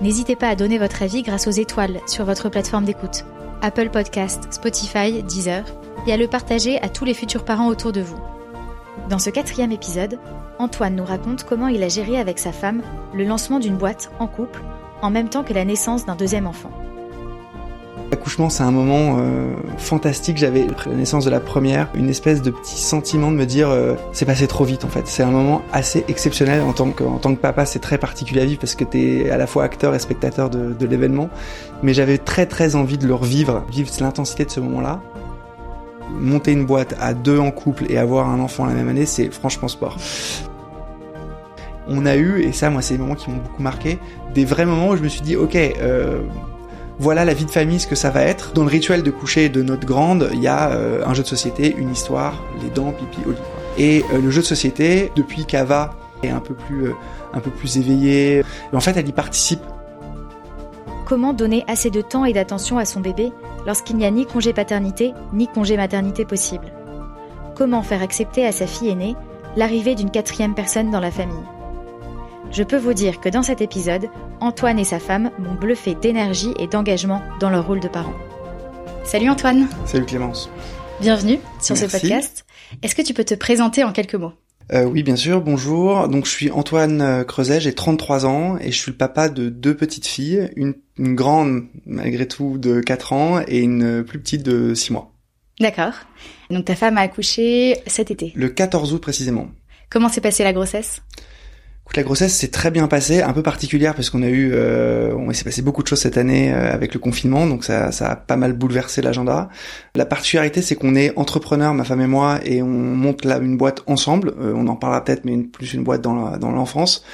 N'hésitez pas à donner votre avis grâce aux étoiles sur votre plateforme d'écoute, Apple Podcast, Spotify, Deezer, et à le partager à tous les futurs parents autour de vous. Dans ce quatrième épisode, Antoine nous raconte comment il a géré avec sa femme le lancement d'une boîte en couple en même temps que la naissance d'un deuxième enfant. L'accouchement, c'est un moment euh, fantastique. J'avais, après la naissance de la première, une espèce de petit sentiment de me dire, euh, c'est passé trop vite en fait. C'est un moment assez exceptionnel en tant que, en tant que papa. C'est très particulier à vivre parce que t'es à la fois acteur et spectateur de, de l'événement. Mais j'avais très très envie de le revivre, vivre l'intensité de ce moment-là. Monter une boîte à deux en couple et avoir un enfant la même année, c'est franchement sport on a eu, et ça moi c'est des moments qui m'ont beaucoup marqué, des vrais moments où je me suis dit ok, euh, voilà la vie de famille, ce que ça va être. Dans le rituel de coucher de notre grande, il y a euh, un jeu de société, une histoire, les dents, pipi, lit. Et euh, le jeu de société, depuis qu'Ava est un peu plus, euh, un peu plus éveillée, en fait, elle y participe. Comment donner assez de temps et d'attention à son bébé lorsqu'il n'y a ni congé paternité ni congé maternité possible? Comment faire accepter à sa fille aînée l'arrivée d'une quatrième personne dans la famille? Je peux vous dire que dans cet épisode, Antoine et sa femme m'ont bluffé d'énergie et d'engagement dans leur rôle de parents. Salut Antoine Salut Clémence Bienvenue sur Merci. ce podcast. Est-ce que tu peux te présenter en quelques mots? Euh, Oui, bien sûr, bonjour. Donc je suis Antoine euh, Creuset, j'ai 33 ans et je suis le papa de deux petites filles, une, une grande malgré tout de 4 ans et une plus petite de 6 mois. D'accord. Donc ta femme a accouché cet été. Le 14 août précisément. Comment s'est passée la grossesse? La grossesse s'est très bien passée, un peu particulière parce qu'on a eu, euh, on s'est passé beaucoup de choses cette année euh, avec le confinement, donc ça, ça a pas mal bouleversé l'agenda. La particularité, c'est qu'on est entrepreneurs, ma femme et moi, et on monte là une boîte ensemble. Euh, on en parlera peut-être, mais une, plus une boîte dans la- dans l'enfance.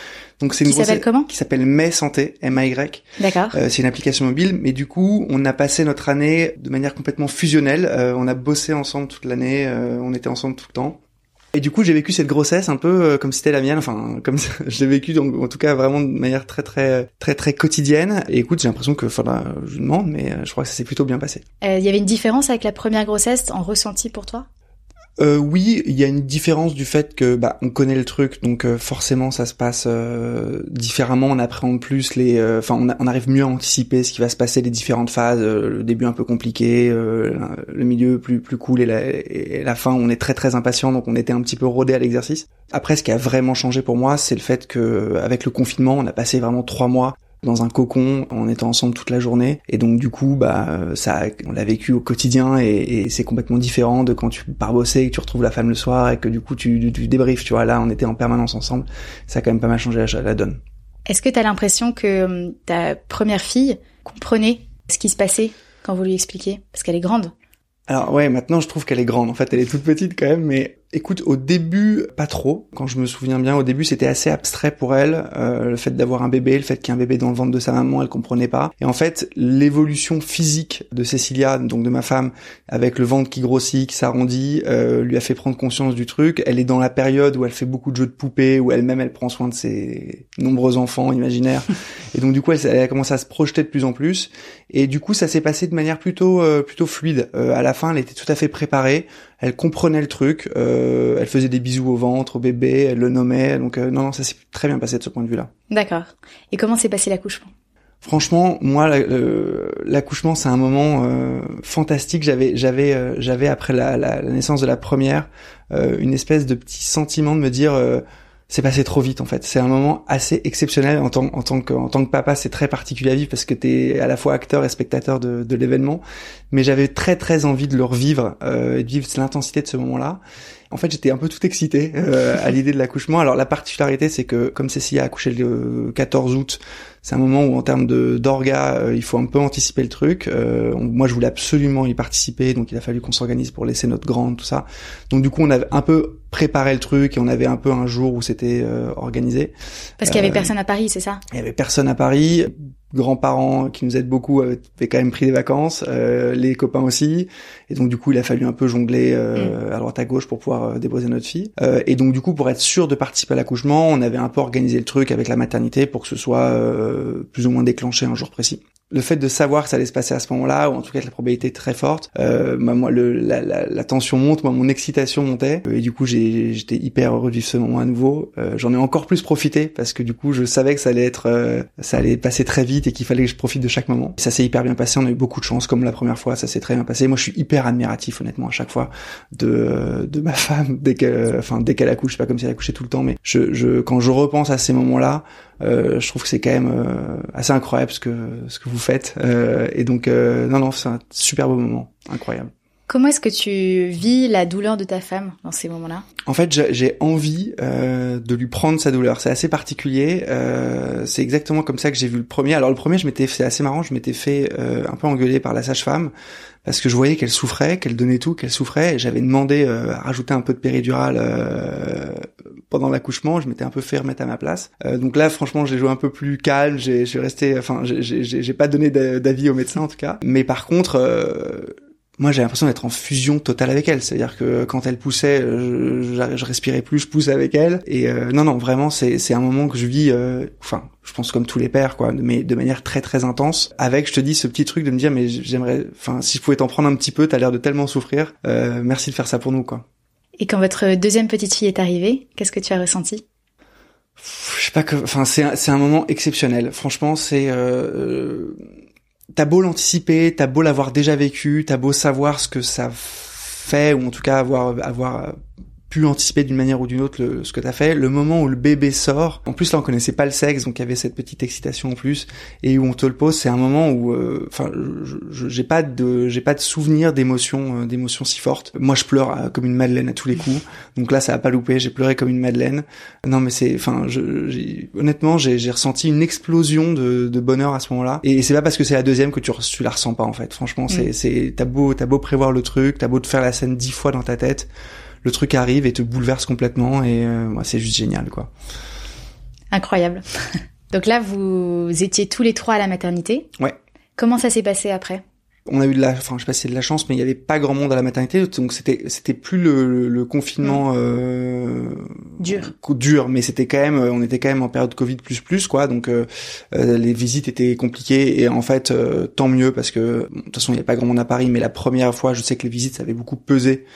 Donc c'est une Qui s'appelle comment? qui s'appelle May Santé, M-A-Y. D'accord. Euh, c'est une application mobile, mais du coup, on a passé notre année de manière complètement fusionnelle. Euh, on a bossé ensemble toute l'année, euh, on était ensemble tout le temps. Et du coup, j'ai vécu cette grossesse un peu euh, comme si c'était la mienne, enfin comme je l'ai vécu donc en tout cas vraiment de manière très très très très quotidienne. Et écoute, j'ai l'impression que, enfin, là, je demande, mais euh, je crois que ça s'est plutôt bien passé. Euh, Il y avait une différence avec la première grossesse en ressenti pour toi? Euh, oui, il y a une différence du fait que bah on connaît le truc, donc euh, forcément ça se passe euh, différemment. On appréhende plus les, euh, enfin on, arrive mieux à anticiper ce qui va se passer, les différentes phases. le début un peu compliqué, le milieu plus plus cool et la, et la fin on est très très impatient, donc on était un petit peu rodé à l'exercice. Après, ce qui a vraiment changé pour moi, c'est le fait que avec le confinement, on a passé vraiment trois mois dans un cocon en étant ensemble toute la journée. Et donc du coup bah euh, ça on l'a vécu au quotidien et, et c'est complètement différent de quand tu pars bosser et que tu retrouves la femme le soir et que du coup tu, tu débriefes tu vois. Là on était en permanence ensemble. Ça a quand même pas mal changé la, la donne. Est-ce que tu as l'impression que hum, ta première fille comprenait ce qui se passait quand vous lui expliquiez? Parce qu'elle est grande. alors ouais maintenant je trouve qu'elle est grande. En fait elle est toute petite quand même mais écoute au début pas trop quand je me souviens bien. Au début c'était assez abstrait pour elle euh, le fait d'avoir un bébé le fait qu'il y ait un bébé dans le ventre de sa maman elle comprenait pas. Et en fait l'évolution physique de Cécilia donc de ma femme avec le ventre qui grossit qui s'arrondit euh, lui a fait prendre conscience du truc. Elle est dans la période où elle fait beaucoup de jeux de poupées où elle-même elle prend soin de ses nombreux enfants imaginaires. Et donc du coup elle, elle a commencé à se projeter de plus en plus. Et du coup ça s'est passé de manière plutôt euh, plutôt fluide. Euh, à la fin elle était tout à fait préparée elle comprenait le truc, euh, elle faisait des bisous au ventre, au bébé, elle le nommait, donc euh, non, non, ça s'est très bien passé de ce point de vue-là. D'accord. Et comment s'est passé l'accouchement? Franchement, moi, l'accouchement, c'est un moment euh, fantastique. J'avais, j'avais, j'avais après la, la- la naissance de la première, une espèce de petit sentiment de me dire, c'est passé trop vite en fait. C'est un moment assez exceptionnel en tant, en tant que, en tant que papa, c'est très particulier à vivre parce que t'es à la fois acteur et spectateur de, de l'événement. mais j'avais très très envie de le revivre euh, et de vivre l'intensité de ce moment-là. En fait, j'étais un peu tout excité euh, à l'idée de l'accouchement. Alors la particularité, c'est que comme Cécilia a accouché le 14 août, c'est un moment où en termes de d'orga, euh, il faut un peu anticiper le truc. Euh, moi, je voulais absolument y participer, donc il a fallu qu'on s'organise pour laisser notre grande, tout ça. Donc du coup, on avait un peu préparé le truc et on avait un peu un jour où c'était euh, organisé. Parce qu'il y avait personne à Paris, c'est ça? Il y avait personne à Paris grands-parents qui nous aident beaucoup avaient quand même pris des vacances, euh, les copains aussi, et donc du coup il a fallu un peu jongler euh, mm. à droite à gauche pour pouvoir euh, déposer notre fille. et donc du coup pour être sûr de participer à l'accouchement, on avait un peu organisé le truc avec la maternité pour que ce soit plus ou moins déclenché un jour précis le fait de savoir que ça allait se passer à ce moment-là, ou en tout cas que la probabilité est très forte, euh, bah, moi le, la, la, la, tension monte, moi mon excitation montait, et du coup j'étais hyper heureux de vivre ce moment à nouveau. Euh, J'en ai encore plus profité parce que du coup je savais que ça allait être, euh, ça allait passer très vite et qu'il fallait que je profite de chaque moment. ça s'est hyper bien passé, on a eu beaucoup de chance comme la première fois, ça s'est très bien passé. Moi je suis hyper admiratif honnêtement à chaque fois de de ma femme dès qu'elle, enfin dès qu'elle accouche, pas comme si elle accouchait tout le temps, mais je, je quand je repense à ces moments-là, euh, je trouve que c'est quand même euh, assez incroyable ce que ce que vous faites. Euh, et donc non non, c'est un super beau moment, incroyable. Comment est-ce que tu vis la douleur de ta femme dans ces moments-là? En fait, j'ai envie euh, de lui prendre sa douleur. C'est assez particulier. Euh, c'est exactement comme ça que j'ai vu le premier. Alors le premier, je m'étais, c'est assez marrant. Je m'étais fait euh, un peu engueuler par la sage-femme parce que je voyais qu'elle souffrait, qu'elle donnait tout, qu'elle souffrait. J'avais demandé à rajouter un peu de péridurale pendant l'accouchement. Je m'étais un peu fait remettre à ma place. donc là, franchement, j'ai joué un peu plus calme. J'ai, resté, enfin, j'ai pas donné d'avis au médecin en tout cas. Mais par contre moi j'ai l'impression d'être en fusion totale avec elle. C'est à dire que quand elle poussait je, je respirais plus je poussais avec elle. Et euh, non non vraiment c'est c'est un moment que je vis euh, enfin je pense comme tous les pères quoi mais de manière très très intense. Avec je te dis ce petit truc de me dire mais j'aimerais enfin si je pouvais t'en prendre un petit peu t'as l'air de tellement souffrir euh, merci de faire ça pour nous quoi. Et quand votre deuxième petite fille est arrivée qu'est-ce que tu as ressenti? Je sais pas que enfin c'est c'est un moment exceptionnel. Franchement c'est euh, t'as beau l'anticiper, t'as beau l'avoir déjà vécu, t'as beau savoir ce que ça fait, ou en tout cas avoir, avoir pu anticiper d'une manière ou d'une autre le, ce que t'as fait. Le moment où le bébé sort, en plus là on connaissait pas le sexe, donc il y avait cette petite excitation en plus, et où on te le pose, c'est un moment où, euh, enfin, j'ai pas de, j'ai pas de souvenir d'émotion, euh, d'émotion si forte. Moi je pleure euh, comme une madeleine à tous les coups, donc là ça a pas loupé, j'ai pleuré comme une madeleine. Non mais c'est, enfin, honnêtement j'ai ressenti une explosion de, de bonheur à ce moment-là, et c'est pas parce que c'est la deuxième que tu, tu la ressens pas en fait. Franchement, c'est, mm. c'est, t'as beau, t'as beau prévoir le truc, t'as beau te faire la scène dix fois dans ta tête le truc arrive et te bouleverse complètement et euh, c'est juste génial quoi. Incroyable. Donc là, vous étiez tous les trois à la maternité. Ouais. Comment ça s'est passé après? On a eu de la, enfin je sais pas si c'est de la chance, mais il y avait pas grand monde à la maternité, donc c'était c'était plus le, le, confinement mm. euh, dur, dur, mais c'était quand même, on était quand même en période Covid plus plus quoi, donc euh, euh, les visites étaient compliquées et en fait euh, tant mieux parce que de toute façon il y avait pas grand monde à Paris, mais la première fois je sais que les visites ça avait beaucoup pesé,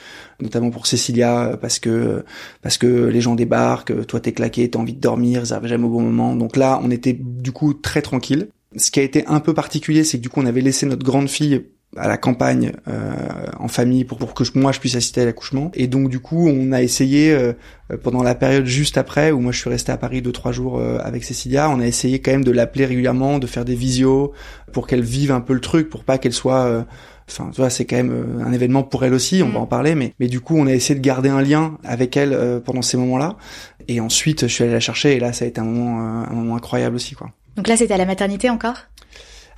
notamment pour Cécilia parce que parce que les gens débarquent, toi t'es claqué, t'as envie de dormir, ils arrivent jamais au bon moment, donc là on était du coup très tranquille. Ce qui a été un peu particulier, c'est que du coup, on avait laissé notre grande fille à la campagne euh, en famille pour, pour que moi je puisse assister à l'accouchement. Et donc du coup on a essayé euh, pendant la période juste après où moi je suis resté à Paris deux trois jours euh, avec Cécilia on a essayé quand même de l'appeler régulièrement de faire des visios pour qu'elle vive un peu le truc pour pas qu'elle soit enfin tu vois c'est quand même un événement pour elle aussi on va mm. en parler mais mais du coup on a essayé de garder un lien avec elle pendant ces moments là et ensuite je suis allé la chercher et là ça a été un moment un moment incroyable aussi quoi donc là, c'était à la maternité encore?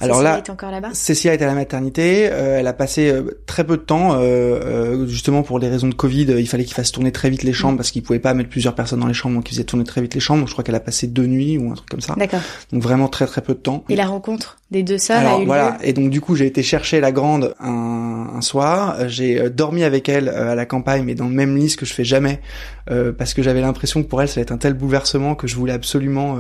Alors Cécilia là, était encore là-bas? Cécilia était à la maternité. Euh, elle a passé euh, très peu de temps, euh, justement pour des raisons de Covid. il fallait qu'il fasse tourner très vite les chambres mm. parce qu'il pouvait pas mettre plusieurs personnes dans les chambres, donc il faisait tourner très vite les chambres. Donc je crois qu'elle a passé deux nuits ou un truc comme ça. D'accord. Donc vraiment très très peu de temps. Et la rencontre des deux sœurs a eu voilà. Et donc du coup, j'ai été chercher la grande un, un soir. J'ai dormi avec elle à la campagne, mais dans le même lit ce que je fais jamais, parce que j'avais l'impression que pour elle, ça allait être un tel bouleversement que je voulais absolument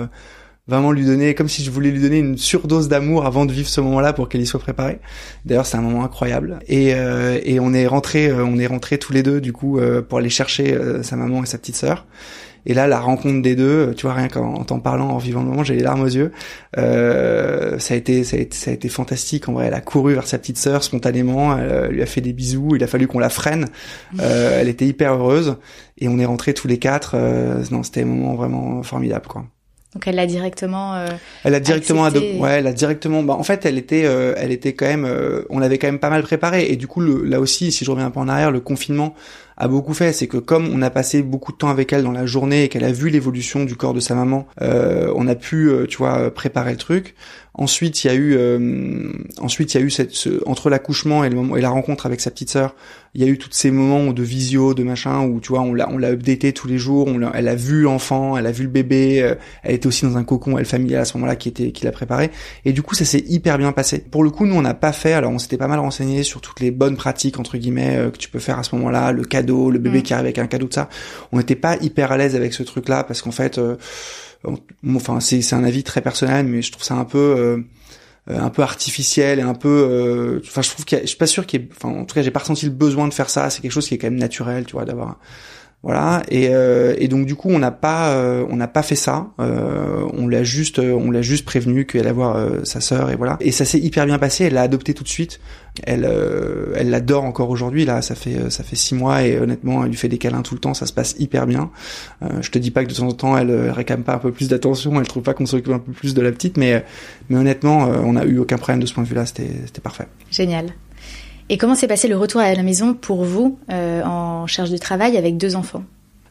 vraiment lui donner, comme si je voulais lui donner une surdose d'amour avant de vivre ce moment-là pour qu'elle y soit préparée. D'ailleurs, c'est un moment incroyable. Et, euh, et on est rentré, euh, on est rentré tous les deux du coup euh, pour aller chercher sa maman et sa petite sœur. Et là, la rencontre des deux, tu vois, rien qu'en t'en parlant, en vivant le moment, j'ai les larmes aux yeux. Euh, ça a été, ça a été, ça a été fantastique. En vrai, elle a couru vers sa petite sœur spontanément. Elle, lui a fait des bisous. Il a fallu qu'on la freine. Euh, elle était hyper heureuse. Et on est rentrés tous les quatre. non, c'était un moment vraiment formidable, quoi. Donc elle l'a directement. Euh, elle a directement adopté. Ouais, elle a directement. Bah en fait, elle était, euh, elle était quand même. Euh, on l'avait quand même pas mal préparé. Et du coup, le, là aussi, si je reviens un peu en arrière, le confinement a beaucoup fait. C'est que comme on a passé beaucoup de temps avec elle dans la journée et qu'elle a vu l'évolution du corps de sa maman, on a pu, tu vois, préparer le truc. Ensuite, il y a eu, euh, ensuite il y a eu cette, ce, entre l'accouchement et le moment et la rencontre avec sa petite sœur, il y a eu tous ces moments de visio, de machin où tu vois, on l'a, on l'a updaté tous les jours. On elle a vu l'enfant, elle a vu le bébé. Euh, elle était aussi dans un cocon, elle familial à ce moment-là qui était, qui l'a préparé. Et du coup, ça s'est hyper bien passé. Pour le coup, nous on n'a pas fait. Alors, on s'était pas mal renseigné sur toutes les bonnes pratiques entre guillemets euh, que tu peux faire à ce moment-là, le cadeau, le bébé mm. qui arrive avec un cadeau de ça. On n'était pas hyper à l'aise avec ce truc-là parce qu'en fait enfin c'est un avis très personnel mais je trouve ça un peu euh, un peu artificiel et un peu euh, enfin je trouve qu'il je suis pas sûr qu'il enfin en tout cas j'ai pas ressenti le besoin de faire ça. C'est quelque chose qui est quand même naturel tu vois d'avoir voilà. Et, euh, et donc du coup on n'a pas euh, on n'a pas fait ça. Euh, on l'a juste on l'a juste prévenu qu'elle allait voir sa sœur et voilà. Et ça s'est hyper bien passé. Elle l'a adopté tout de suite. Elle elle l'adore encore aujourd'hui là. Ça fait ça fait six mois et honnêtement elle lui fait des câlins tout le temps. Ça se passe hyper bien. Je te dis pas que de temps en temps elle, réclame pas un peu plus d'attention. Elle trouve pas qu'on s'occupe un peu plus de la petite. Mais mais honnêtement on a eu aucun problème de ce point de vue là c'était c'était parfait. Génial et comment s'est passé le retour à la maison pour vous euh, en charge de travail avec deux enfants?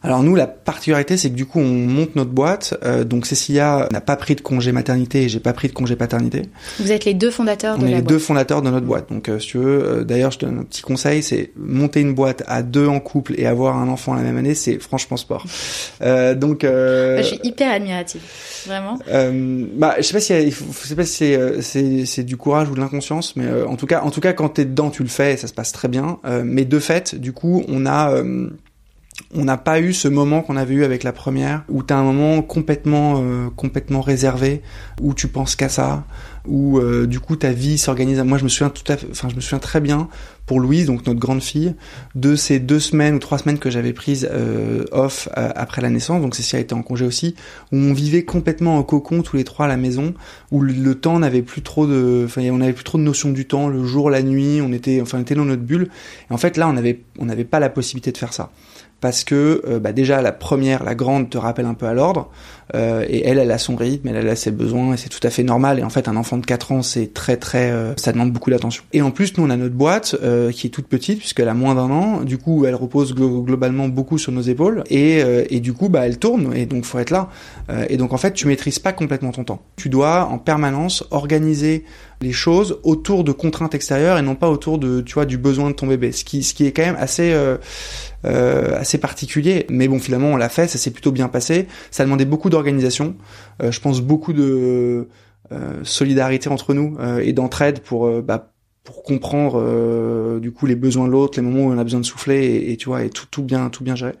Alors nous, la particularité, c'est que du coup, on monte notre boîte. Euh, donc Cécilia n'a pas pris de congé maternité et j'ai pas pris de congé paternité. Vous êtes les deux fondateurs de on est les deux fondateurs de notre boîte. Donc euh, si tu veux, euh, d'ailleurs, je te donne un petit conseil, c'est monter une boîte à deux en couple et avoir un enfant la même année, c'est franchement sport. Euh, donc bah, je suis hyper admirative, vraiment. bah, je sais pas si il faut, je sais pas si c'est c'est c'est du courage ou de l'inconscience, mais en tout cas, en tout cas, quand t'es dedans, tu le fais et ça se passe très bien. mais de fait, du coup, on a on n'a pas eu ce moment qu'on avait eu avec la première, où tu as un moment complètement, euh, complètement réservé, où tu penses qu'à ça, où euh, du coup ta vie s'organise. Moi, je me souviens tout à fait, enfin, je me souviens très bien pour Louise, donc notre grande fille, de ces deux semaines ou trois semaines que j'avais prises euh, off après la naissance. Donc Cécile était en congé aussi, où on vivait complètement en cocon tous les trois à la maison, où le, temps n'avait plus trop de, enfin, on n'avait plus trop de notion du temps, le jour, la nuit, on était, enfin, on était dans notre bulle. Et en fait, là, on avait, on n'avait pas la possibilité de faire ça parce que euh, bah déjà la première, la grande, te rappelle un peu à l'ordre, euh, et elle, elle a son rythme, elle, a ses besoins, et c'est tout à fait normal. Et en fait, un enfant de 4 ans, c'est très très, euh, ça demande beaucoup d'attention. Et en plus, nous, on a notre boîte qui est toute petite puisqu'elle a moins d'un an. Du coup, elle repose globalement beaucoup sur nos épaules, et, et du coup, bah, elle tourne, et donc faut être là. et donc en fait, tu maîtrises pas complètement ton temps. Tu dois en permanence organiser les choses autour de contraintes extérieures et non pas autour de tu vois du besoin de ton bébé. Ce qui ce qui est quand même assez euh, euh, assez particulier. Mais bon finalement on l'a fait ça s'est plutôt bien passé. Ça demandait beaucoup d'organisation. Euh, je pense beaucoup de solidarité entre nous et d'entraide pour bah, pour comprendre du coup les besoins de l'autre les moments où on a besoin de souffler et, et tu vois et tout tout bien tout bien géré.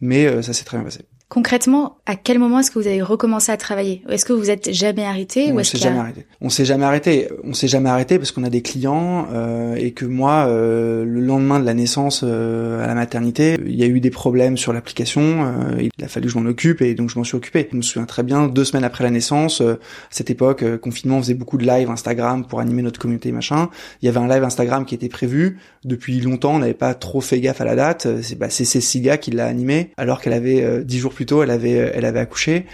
Mais ça s'est très bien passé Concrètement, à quel moment est-ce que vous avez recommencé à travailler? Est-ce que vous êtes jamais arrêté On s'est jamais arrêté. On s'est jamais arrêté. On s'est jamais arrêté parce qu'on a des clients euh, et que moi, euh, le lendemain de la naissance euh, à la maternité, il y a eu des problèmes sur l'application. Euh, il a fallu que je m'en occupe et donc je m'en suis occupé. Je me souviens très bien, deux semaines après la naissance, à cette époque, confinement, on faisait beaucoup de live Instagram pour animer notre communauté machin. Il y avait un live Instagram qui était prévu depuis longtemps. On n'avait pas trop fait gaffe à la date. C'est bah, Cécilia qui l'a animé alors qu'elle avait dix jours plus tôt, elle avait, elle avait accouché.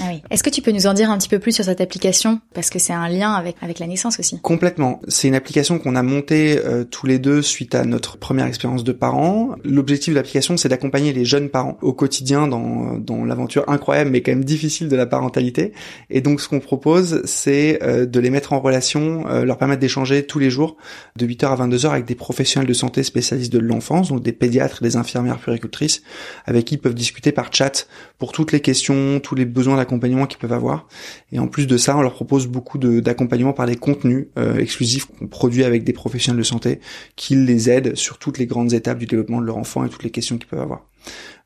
Ah oui. Est-ce que tu peux nous en dire un petit peu plus sur cette application? Parce que c'est un lien avec, avec la naissance aussi. Complètement. C'est une application qu'on a montée euh, tous les deux suite à notre première expérience de parents. L'objectif de l'application, c'est d'accompagner les jeunes parents au quotidien dans, dans l'aventure incroyable mais quand même difficile de la parentalité. Et donc ce qu'on propose, c'est euh, de les mettre en relation, euh, leur permettre d'échanger tous les jours de 8h à 22h avec des professionnels de santé spécialistes de l'enfance, donc des pédiatres, des infirmières puéricultrices, avec qui ils peuvent discuter par chat pour toutes les questions, tous les besoins d'accompagnement qu'ils peuvent avoir. Et en plus de ça, on leur propose beaucoup d'accompagnement par les contenus euh, exclusifs qu'on produit avec des professionnels de santé qui les aident sur toutes les grandes étapes du développement de leur enfant et toutes les questions qu'ils peuvent avoir.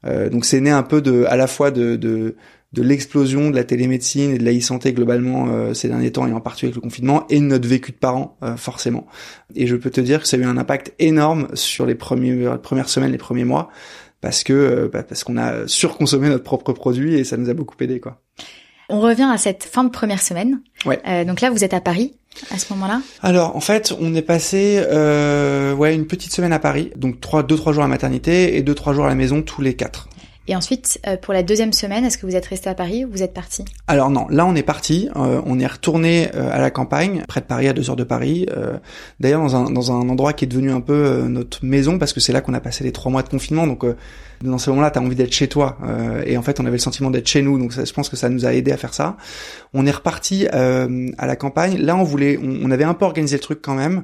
Euh, donc c'est né un peu à la fois de, l'explosion de la télémédecine et de la e-santé globalement euh, ces derniers temps et en particulier avec le confinement et de notre vécu de parents forcément. Et je peux te dire que ça a eu un impact énorme sur les premières semaines, les premiers mois parce que euh, bah, parce qu'on a surconsommé notre propre produit et ça nous a beaucoup aidé quoi. On revient à cette fin de première semaine. Ouais. Euh, donc là, vous êtes à Paris à ce moment-là? Alors en fait, on est passé euh, ouais une petite semaine à Paris, donc trois deux trois jours à la maternité et deux trois jours à la maison tous les quatre. Et ensuite, euh, pour la deuxième semaine, est-ce que vous êtes resté à Paris ou vous êtes parti? Alors non, là on est parti, euh, on est retourné euh, à la campagne, près de Paris, à deux heures de Paris. D'ailleurs dans un, dans un endroit qui est devenu un peu notre maison, parce que c'est là qu'on a passé les trois mois de confinement. Donc dans ce moment-là, tu as envie d'être chez toi. et en fait, on avait le sentiment d'être chez nous, donc ça, je pense que ça nous a aidé à faire ça. On est reparti à la campagne. Là, on voulait, on avait un peu organisé le truc quand même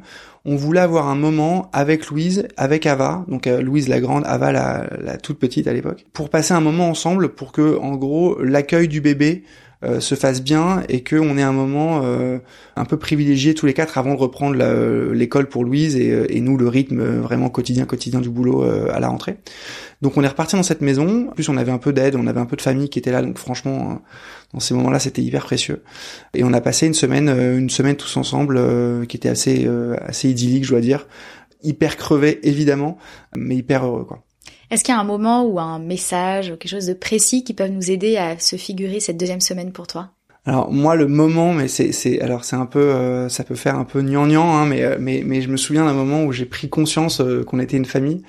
on voulait avoir un moment avec Louise, avec Ava, donc euh, Louise la grande, Ava la, la toute petite à l'époque, pour passer un moment ensemble pour que, en gros, l'accueil du bébé euh, se fasse bien et qu'on ait un moment euh, un peu privilégié tous les quatre avant de reprendre l'école pour Louise et, euh, et, nous le rythme vraiment quotidien quotidien du boulot à la rentrée. Donc on est reparti dans cette maison. En plus on avait un peu d'aide, on avait un peu de famille qui était là, donc franchement dans ces moments-là c'était hyper précieux. Et on a passé une semaine une semaine tous ensemble qui était assez assez idyllique je dois dire, hyper crevé évidemment, mais hyper heureux quoi. Est-ce qu'il y a un moment ou un message ou quelque chose de précis qui peuvent nous aider à se figurer cette deuxième semaine pour toi? Alors moi le moment, mais c'est c'est alors c'est un peu euh, ça peut faire un peu gnangnan, hein, mais euh, mais mais je me souviens d'un moment où j'ai pris conscience euh, qu'on était une famille.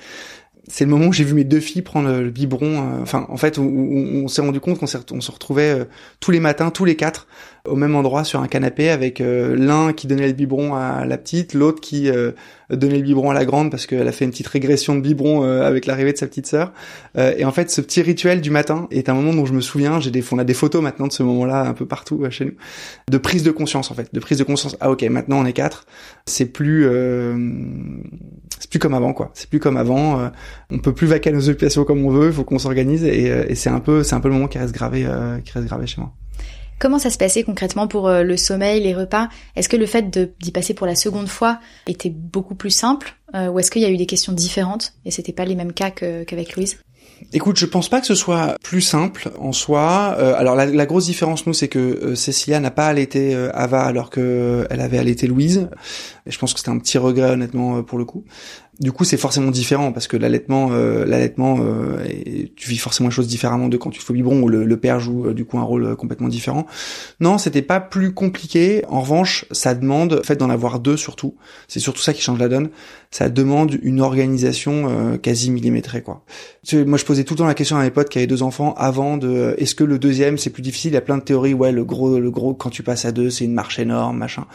C'est le moment où j'ai vu mes deux filles prendre le, biberon. Enfin en fait on s'est rendu compte qu'on on se retrouvait tous les matins tous les quatre au même endroit sur un canapé avec l'un qui donnait le biberon à la petite, l'autre qui donner le biberon à la grande parce qu'elle a fait une petite régression de biberon euh, avec l'arrivée de sa petite sœur. Euh, et en fait, ce petit rituel du matin est un moment dont je me souviens. J'ai des, on a des photos maintenant de ce moment-là un peu partout euh, chez nous, de prise de conscience en fait, de prise de conscience. Ah ok, maintenant on est quatre. C'est plus, c'est plus comme avant quoi. C'est plus comme avant. on peut plus vaquer à nos occupations comme on veut. Il faut qu'on s'organise et, et c'est un peu, c'est un peu le moment qui reste gravé, qui reste gravé chez moi. Comment ça se passait concrètement pour euh, le sommeil, les repas? Est-ce que le fait d'y passer pour la seconde fois était beaucoup plus simple euh, Ou est-ce qu'il y a eu des questions différentes et c'était pas les mêmes cas qu'avec Louise? Écoute, je pense pas que ce soit plus simple en soi. Euh, alors la, grosse différence nous, c'est que Cécilia n'a pas allaité Ava alors que elle avait allaité Louise. Et je pense que c'était un petit regret honnêtement pour le coup du coup, c'est forcément différent parce que l'allaitement, euh, l'allaitement, euh, tu vis forcément les choses différemment de quand tu fais biberon où le, père joue euh, du coup un rôle complètement différent. Non, c'était pas plus compliqué. En revanche, ça demande, fait d'en avoir deux surtout. C'est surtout ça qui change la donne. Ça demande une organisation quasi millimétrée quoi. Moi, je posais tout le temps la question à mes potes qui avaient deux enfants avant de, est-ce que le deuxième c'est plus difficile? Il y a plein de théories. Ouais, le gros, le gros quand tu passes à deux, c'est une marche énorme, machin.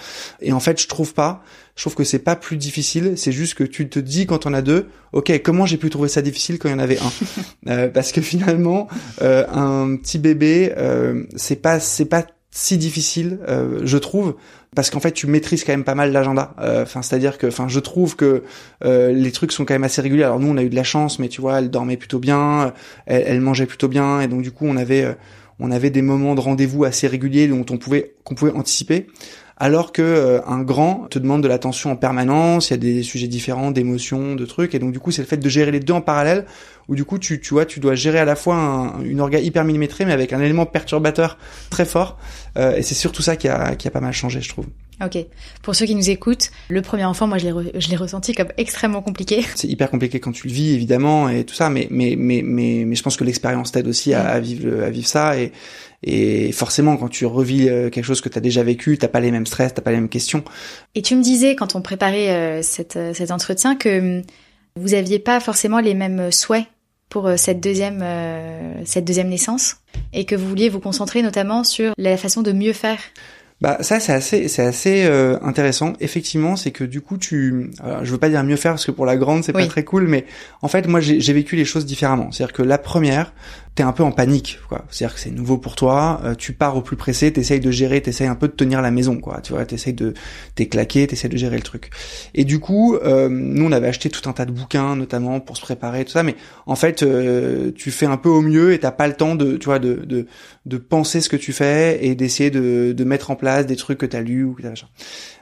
Et en fait, je trouve pas. Je trouve que c'est pas plus difficile, c'est juste que tu te dis quand on a deux, ok, comment j'ai pu trouver ça difficile quand il y en avait un? Euh, Parce que finalement, euh, un petit bébé, euh, c'est pas c'est pas si difficile, euh, je trouve, parce qu'en fait tu maîtrises quand même pas mal l'agenda. Euh, enfin, c'est-à-dire que, enfin, je trouve que les trucs sont quand même assez réguliers. Alors nous, on a eu de la chance, mais tu vois, elle dormait plutôt bien, elle, elle mangeait plutôt bien, et donc du coup, on avait on avait des moments de rendez-vous assez réguliers dont on pouvait qu'on pouvait anticiper alors que euh, un grand te demande de l'attention en permanence, il y a des sujets différents, d'émotions, de trucs, et donc du coup c'est le fait de gérer les deux en parallèle, où du coup tu, tu vois, tu dois gérer à la fois une orga hyper millimétrée, mais avec un élément perturbateur très fort, euh, et c'est surtout ça qui a, qui a pas mal changé, je trouve. Ok. Pour ceux qui nous écoutent, le premier enfant, moi, je l'ai, l'ai ressenti comme extrêmement compliqué. C'est hyper compliqué quand tu le vis, évidemment, et tout ça, mais, mais, mais, mais, mais je pense que l'expérience t'aide aussi à, à vivre, à vivre ça, et, et forcément, quand tu revis euh, quelque chose que tu as déjà vécu, t'as pas les mêmes stress, t'as pas les mêmes questions. Et tu me disais, quand on préparait euh, cette, euh, cet entretien, que hum, vous aviez pas forcément les mêmes souhaits pour cette deuxième, cette deuxième naissance, et que vous vouliez vous concentrer notamment sur la façon de mieux faire. Bah ça c'est assez c'est assez euh, intéressant. Effectivement, c'est que du coup tu alors, je veux pas dire mieux faire parce que pour la grande c'est pas très cool mais en fait moi j'ai vécu les choses différemment. C'est-à-dire que la première, t'es un peu en panique quoi. C'est-à-dire que c'est nouveau pour toi, euh, tu pars au plus pressé, t'essayes de gérer, t'essayes un peu de tenir la maison quoi. Tu vois, t'essayes de t'es claqué, t'essayes de gérer le truc. Et du coup, euh, nous on avait acheté tout un tas de bouquins notamment pour se préparer tout ça mais en fait tu fais un peu au mieux et t'as pas le temps de tu vois de de, de penser ce que tu fais et d'essayer de de mettre en place des trucs que t'as lus ou que t'as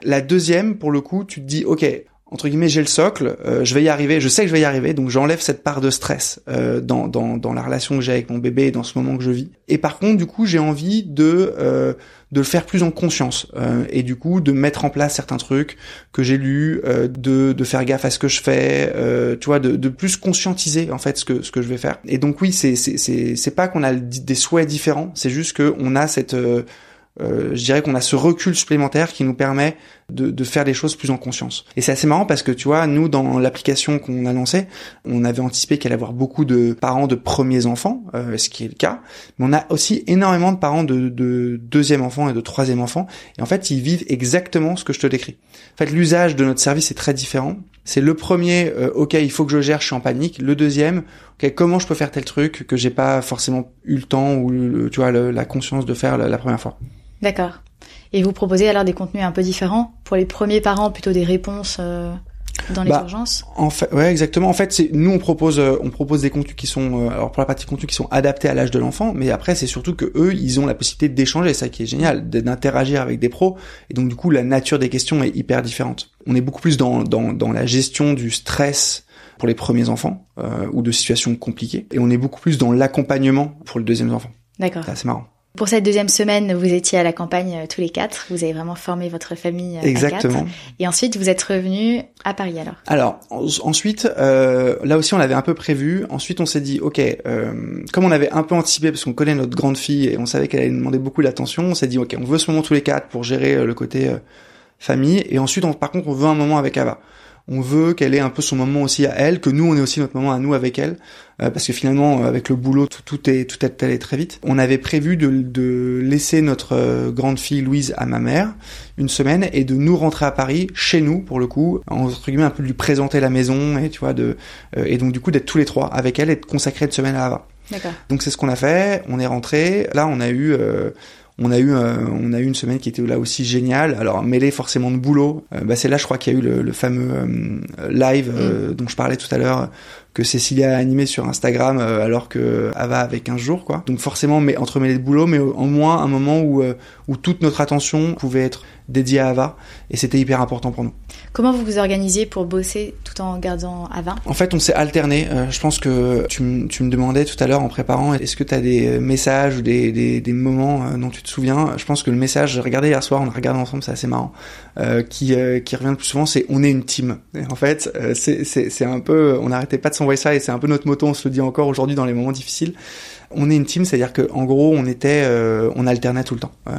La deuxième, pour le coup, tu te dis, ok, entre guillemets, j'ai le socle, euh, je vais y arriver, je sais que je vais y arriver, donc j'enlève cette part de stress euh, dans, dans, dans la relation que j'ai avec mon bébé et dans ce moment que je vis. Et par contre, du coup, j'ai envie de euh, de le faire plus en conscience et du coup de mettre en place certains trucs que j'ai lus, de, de faire gaffe à ce que je fais, tu vois, de, de plus conscientiser en fait ce que ce que je vais faire. Et donc oui, c'est c'est c'est pas qu'on a des souhaits différents, c'est juste que on a cette euh, je dirais qu'on a ce recul supplémentaire qui nous permet de, de, faire les choses plus en conscience. Et c'est assez marrant parce que tu vois, nous dans l'application qu'on a lancée, on avait anticipé qu'il allait avoir beaucoup de parents de premiers enfants, euh, ce qui est le cas, mais on a aussi énormément de parents de, de deuxième enfant et de troisième enfant. Et en fait, ils vivent exactement ce que je te décris. En fait, l'usage de notre service est très différent. C'est le premier, euh, ok, il faut que je gère, je suis en panique. Le deuxième, ok, comment je peux faire tel truc que j'ai pas forcément eu le temps ou tu vois la conscience de faire la première fois? D'accord. Et vous proposez alors des contenus un peu différents pour les premiers parents, plutôt des réponses euh, dans les bah, urgences? En fait, ouais, exactement. En fait, c'est nous on propose euh, on propose des contenus qui sont euh, alors pour la partie contenus qui sont adaptés à l'âge de l'enfant, mais après c'est surtout que eux ils ont la possibilité d'échanger, ça qui est génial, d'interagir avec des pros. Et donc du coup la nature des questions est hyper différente. On est beaucoup plus dans dans dans la gestion du stress pour les premiers enfants ou de situations compliquées, et on est beaucoup plus dans l'accompagnement pour le deuxième enfant. D'accord. C'est marrant. Pour cette deuxième semaine, vous étiez à la campagne euh, tous les quatre. Vous avez vraiment formé votre famille. Euh, Exactement. À quatre. Et ensuite, vous êtes revenu à Paris alors. Alors ensuite, euh, là aussi, on l'avait un peu prévu. Ensuite, on s'est dit, ok, euh, comme on avait un peu anticipé parce qu'on connaît notre grande fille et on savait qu'elle allait demander beaucoup d'attention, on s'est dit, ok, on veut ce moment tous les quatre pour gérer le côté famille. Et ensuite, on, par contre, on veut un moment avec Ava on veut qu'elle ait un peu son moment aussi à elle, que nous on ait aussi notre moment à nous avec elle, euh, parce que finalement avec le boulot tout, tout est tout est allé très vite. On avait prévu de, de laisser notre euh, grande fille Louise à ma mère une semaine et de nous rentrer à Paris chez nous pour le coup, entre guillemets un peu de lui présenter la maison et tu vois de euh, et donc du coup d'être tous les trois avec elle et de consacrer une semaine à Ava. Donc c'est ce qu'on a fait. On est rentré. Là on a eu on a eu euh, on a eu une semaine qui était là aussi géniale. Alors mêlée forcément de boulot. Euh, bah c'est là je crois qu'il y a eu le, fameux euh, live mm. dont je parlais tout à l'heure que Cécilia a animé sur Instagram alors que Ava avait 15 jours quoi. Donc forcément mais entremêlé de boulot mais au, moins un moment où où toute notre attention pouvait être dédiée à Ava et c'était hyper important pour nous. Comment vous vous organisez pour bosser tout en gardant Ava? En fait, on s'est alterné. Euh, je pense que tu, me demandais tout à l'heure en préparant, est-ce que tu as des messages ou des, des, moments euh, dont tu te souviens? Je pense que le message, j'ai regardé hier soir, on a regardé ensemble, c'est assez marrant, euh, qui, qui revient le plus souvent, c'est on est une team. en fait, c'est un peu, on n'arrêtait pas de s'envoyer ça et c'est un peu notre motto, on se le dit encore aujourd'hui dans les moments difficiles on est une team, c'est-à-dire qu'en gros, on était, euh, on alternait tout le temps. Euh,